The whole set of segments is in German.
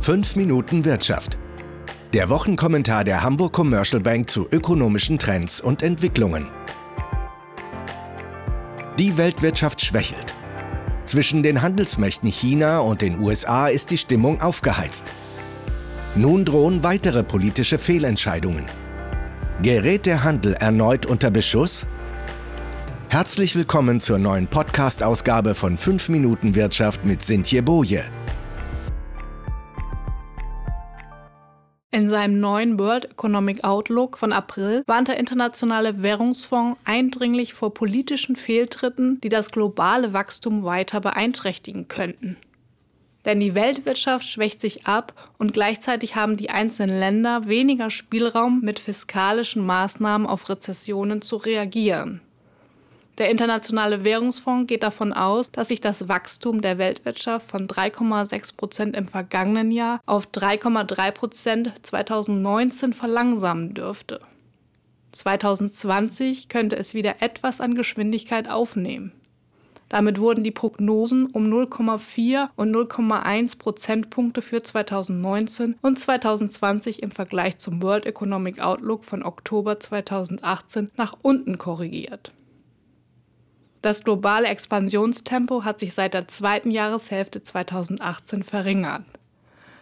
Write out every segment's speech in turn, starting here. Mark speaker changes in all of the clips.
Speaker 1: 5 Minuten Wirtschaft. Der Wochenkommentar der Hamburg Commercial Bank zu ökonomischen Trends und Entwicklungen. Die Weltwirtschaft schwächelt. Zwischen den Handelsmächten China und den USA ist die Stimmung aufgeheizt. Nun drohen weitere politische Fehlentscheidungen. Gerät der Handel erneut unter Beschuss? Herzlich willkommen zur neuen Podcast-Ausgabe von 5 Minuten Wirtschaft mit Sintje Boje.
Speaker 2: In seinem neuen World Economic Outlook von April warnt der Internationale Währungsfonds eindringlich vor politischen Fehltritten, die das globale Wachstum weiter beeinträchtigen könnten. Denn die Weltwirtschaft schwächt sich ab und gleichzeitig haben die einzelnen Länder weniger Spielraum, mit fiskalischen Maßnahmen auf Rezessionen zu reagieren. Der Internationale Währungsfonds geht davon aus, dass sich das Wachstum der Weltwirtschaft von 3,6 Prozent im vergangenen Jahr auf 3,3 Prozent 2019 verlangsamen dürfte. 2020 könnte es wieder etwas an Geschwindigkeit aufnehmen. Damit wurden die Prognosen um 0,4 und 0,1 Prozentpunkte für 2019 und 2020 im Vergleich zum World Economic Outlook von Oktober 2018 nach unten korrigiert. Das globale Expansionstempo hat sich seit der zweiten Jahreshälfte 2018 verringert.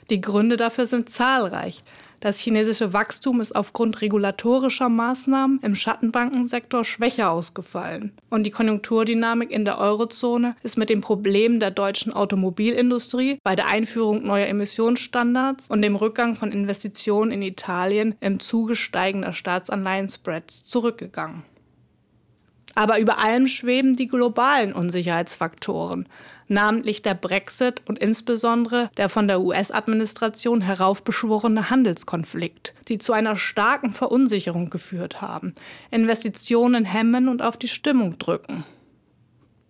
Speaker 2: Die Gründe dafür sind zahlreich. Das chinesische Wachstum ist aufgrund regulatorischer Maßnahmen im Schattenbankensektor schwächer ausgefallen. Und die Konjunkturdynamik in der Eurozone ist mit den Problemen der deutschen Automobilindustrie bei der Einführung neuer Emissionsstandards und dem Rückgang von Investitionen in Italien im Zuge steigender Staatsanleihenspreads zurückgegangen. Aber über allem schweben die globalen Unsicherheitsfaktoren, namentlich der Brexit und insbesondere der von der US-Administration heraufbeschworene Handelskonflikt, die zu einer starken Verunsicherung geführt haben, Investitionen hemmen und auf die Stimmung drücken.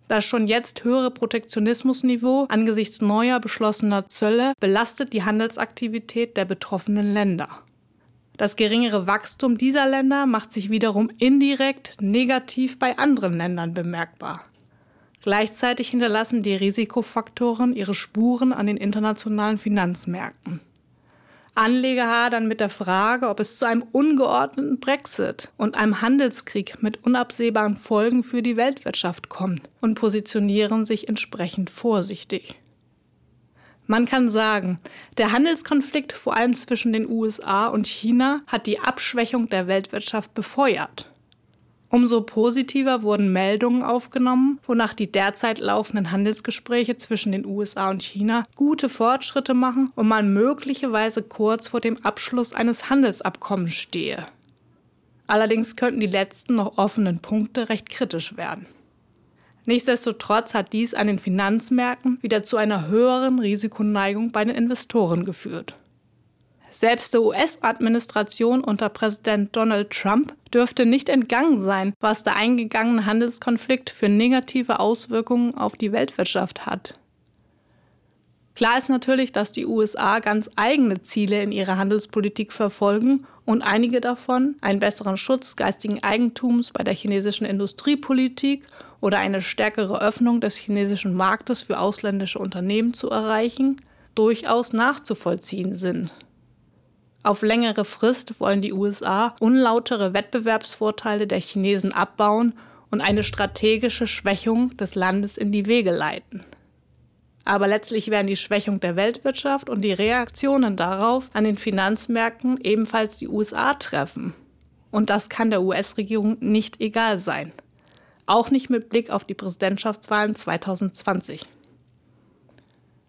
Speaker 2: Das schon jetzt höhere Protektionismusniveau angesichts neuer beschlossener Zölle belastet die Handelsaktivität der betroffenen Länder. Das geringere Wachstum dieser Länder macht sich wiederum indirekt negativ bei anderen Ländern bemerkbar. Gleichzeitig hinterlassen die Risikofaktoren ihre Spuren an den internationalen Finanzmärkten. Anleger hadern mit der Frage, ob es zu einem ungeordneten Brexit und einem Handelskrieg mit unabsehbaren Folgen für die Weltwirtschaft kommt und positionieren sich entsprechend vorsichtig. Man kann sagen, der Handelskonflikt vor allem zwischen den USA und China hat die Abschwächung der Weltwirtschaft befeuert. Umso positiver wurden Meldungen aufgenommen, wonach die derzeit laufenden Handelsgespräche zwischen den USA und China gute Fortschritte machen und man möglicherweise kurz vor dem Abschluss eines Handelsabkommens stehe. Allerdings könnten die letzten noch offenen Punkte recht kritisch werden. Nichtsdestotrotz hat dies an den Finanzmärkten wieder zu einer höheren Risikoneigung bei den Investoren geführt. Selbst der US-Administration unter Präsident Donald Trump dürfte nicht entgangen sein, was der eingegangene Handelskonflikt für negative Auswirkungen auf die Weltwirtschaft hat. Klar ist natürlich, dass die USA ganz eigene Ziele in ihrer Handelspolitik verfolgen und einige davon einen besseren Schutz geistigen Eigentums bei der chinesischen Industriepolitik oder eine stärkere Öffnung des chinesischen Marktes für ausländische Unternehmen zu erreichen, durchaus nachzuvollziehen sind. Auf längere Frist wollen die USA unlautere Wettbewerbsvorteile der Chinesen abbauen und eine strategische Schwächung des Landes in die Wege leiten. Aber letztlich werden die Schwächung der Weltwirtschaft und die Reaktionen darauf an den Finanzmärkten ebenfalls die USA treffen. Und das kann der US-Regierung nicht egal sein. Auch nicht mit Blick auf die Präsidentschaftswahlen 2020.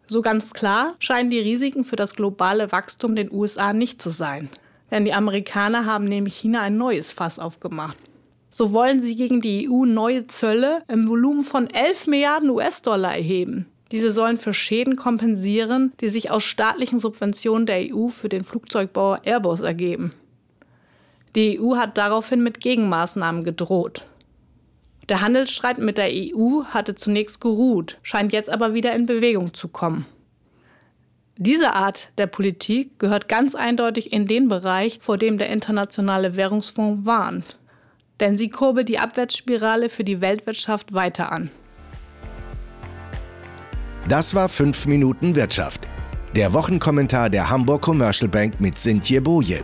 Speaker 2: So ganz klar scheinen die Risiken für das globale Wachstum den USA nicht zu sein. Denn die Amerikaner haben nämlich China ein neues Fass aufgemacht. So wollen sie gegen die EU neue Zölle im Volumen von 11 Milliarden US-Dollar erheben. Diese sollen für Schäden kompensieren, die sich aus staatlichen Subventionen der EU für den Flugzeugbauer Airbus ergeben. Die EU hat daraufhin mit Gegenmaßnahmen gedroht. Der Handelsstreit mit der EU hatte zunächst geruht, scheint jetzt aber wieder in Bewegung zu kommen. Diese Art der Politik gehört ganz eindeutig in den Bereich, vor dem der Internationale Währungsfonds warnt. Denn sie kurbelt die Abwärtsspirale für die Weltwirtschaft weiter an.
Speaker 1: Das war 5 Minuten Wirtschaft. Der Wochenkommentar der Hamburg Commercial Bank mit Sintje Boje.